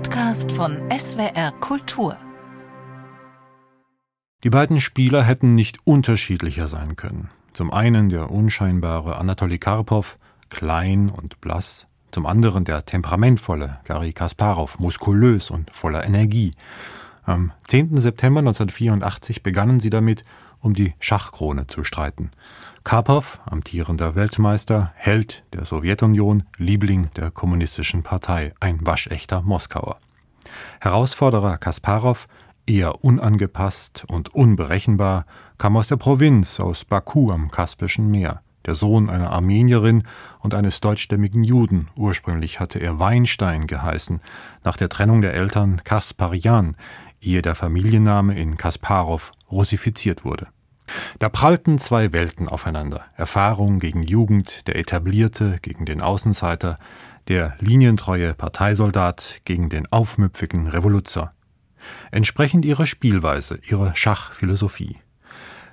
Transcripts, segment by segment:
Podcast von SWR Kultur. Die beiden Spieler hätten nicht unterschiedlicher sein können. Zum einen der unscheinbare Anatoli Karpov, klein und blass, zum anderen der temperamentvolle Gary Kasparov, muskulös und voller Energie. Am 10. September 1984 begannen sie damit, um die Schachkrone zu streiten. Karpov, amtierender Weltmeister, Held der Sowjetunion, Liebling der kommunistischen Partei, ein waschechter Moskauer. Herausforderer Kasparov, eher unangepasst und unberechenbar, kam aus der Provinz, aus Baku am Kaspischen Meer, der Sohn einer Armenierin und eines deutschstämmigen Juden. Ursprünglich hatte er Weinstein geheißen, nach der Trennung der Eltern Kasparian, ehe der Familienname in Kasparov russifiziert wurde. Da prallten zwei Welten aufeinander. Erfahrung gegen Jugend, der Etablierte gegen den Außenseiter, der linientreue Parteisoldat gegen den aufmüpfigen Revoluzer. Entsprechend ihrer Spielweise, ihrer Schachphilosophie.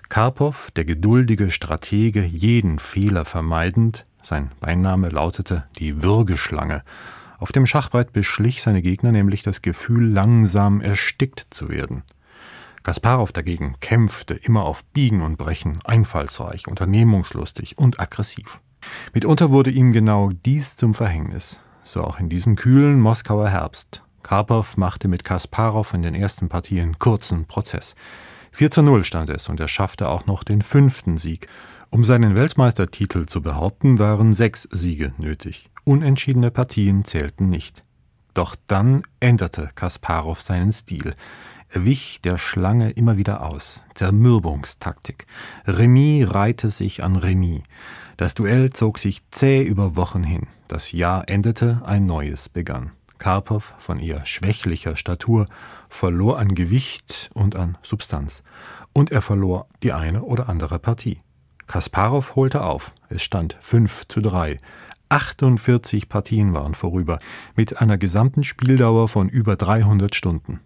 Karpov, der geduldige Stratege, jeden Fehler vermeidend, sein Beiname lautete die Würgeschlange, auf dem Schachbrett beschlich seine Gegner nämlich das Gefühl, langsam erstickt zu werden. Kasparov dagegen kämpfte immer auf Biegen und Brechen, einfallsreich, unternehmungslustig und aggressiv. Mitunter wurde ihm genau dies zum Verhängnis, so auch in diesem kühlen Moskauer Herbst. Karpov machte mit Kasparov in den ersten Partien kurzen Prozess. 4 zu 0 stand es und er schaffte auch noch den fünften Sieg. Um seinen Weltmeistertitel zu behaupten, waren sechs Siege nötig. Unentschiedene Partien zählten nicht. Doch dann änderte Kasparov seinen Stil. Er wich der Schlange immer wieder aus. Zermürbungstaktik. Remis reihte sich an Remis. Das Duell zog sich zäh über Wochen hin. Das Jahr endete, ein neues begann. Karpov, von eher schwächlicher Statur, verlor an Gewicht und an Substanz. Und er verlor die eine oder andere Partie. Kasparov holte auf. Es stand 5 zu 3. 48 Partien waren vorüber, mit einer gesamten Spieldauer von über 300 Stunden.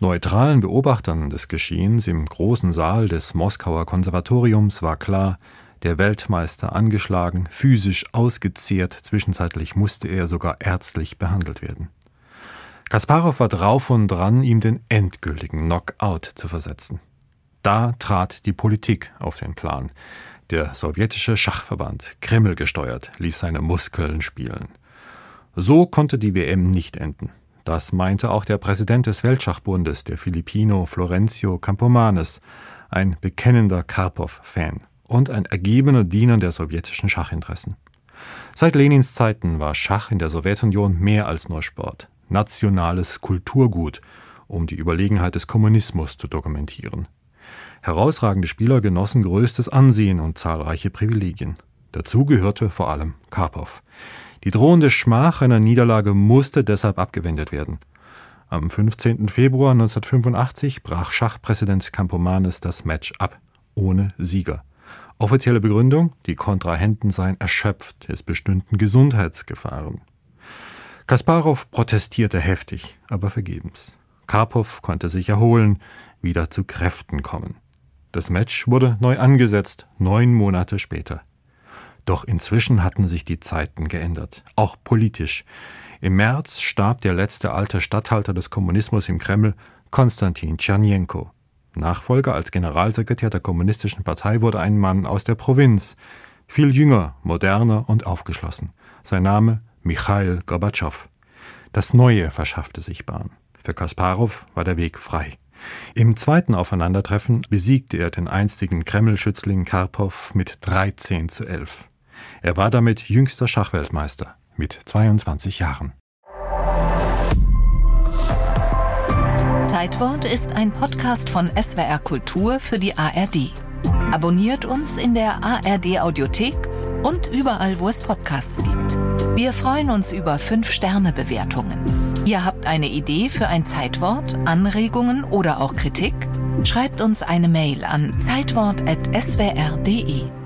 Neutralen Beobachtern des Geschehens im großen Saal des Moskauer Konservatoriums war klar, der Weltmeister angeschlagen, physisch ausgezehrt, zwischenzeitlich musste er sogar ärztlich behandelt werden. Kasparov war drauf und dran, ihm den endgültigen Knockout zu versetzen. Da trat die Politik auf den Plan. Der sowjetische Schachverband, Kreml gesteuert, ließ seine Muskeln spielen. So konnte die WM nicht enden. Das meinte auch der Präsident des Weltschachbundes, der Filipino Florencio Campomanes, ein bekennender Karpov-Fan und ein ergebener Diener der sowjetischen Schachinteressen. Seit Lenins Zeiten war Schach in der Sowjetunion mehr als nur Sport, nationales Kulturgut, um die Überlegenheit des Kommunismus zu dokumentieren. Herausragende Spieler genossen größtes Ansehen und zahlreiche Privilegien. Dazu gehörte vor allem Karpov. Die drohende Schmach einer Niederlage musste deshalb abgewendet werden. Am 15. Februar 1985 brach Schachpräsident Campomanes das Match ab, ohne Sieger. Offizielle Begründung, die Kontrahenten seien erschöpft, es bestünden Gesundheitsgefahren. Kasparov protestierte heftig, aber vergebens. Karpov konnte sich erholen, wieder zu Kräften kommen. Das Match wurde neu angesetzt, neun Monate später. Doch inzwischen hatten sich die Zeiten geändert, auch politisch. Im März starb der letzte alte Statthalter des Kommunismus im Kreml, Konstantin Tschernjenko. Nachfolger als Generalsekretär der Kommunistischen Partei wurde ein Mann aus der Provinz, viel jünger, moderner und aufgeschlossen. Sein Name Michail Gorbatschow. Das Neue verschaffte sich Bahn. Für Kasparov war der Weg frei. Im zweiten Aufeinandertreffen besiegte er den einstigen Kreml-Schützling Karpov mit 13 zu 11. Er war damit jüngster Schachweltmeister mit 22 Jahren. Zeitwort ist ein Podcast von SWR Kultur für die ARD. Abonniert uns in der ARD Audiothek und überall, wo es Podcasts gibt. Wir freuen uns über 5-Sterne-Bewertungen. Ihr habt eine Idee für ein Zeitwort, Anregungen oder auch Kritik? Schreibt uns eine Mail an zeitwort.swr.de.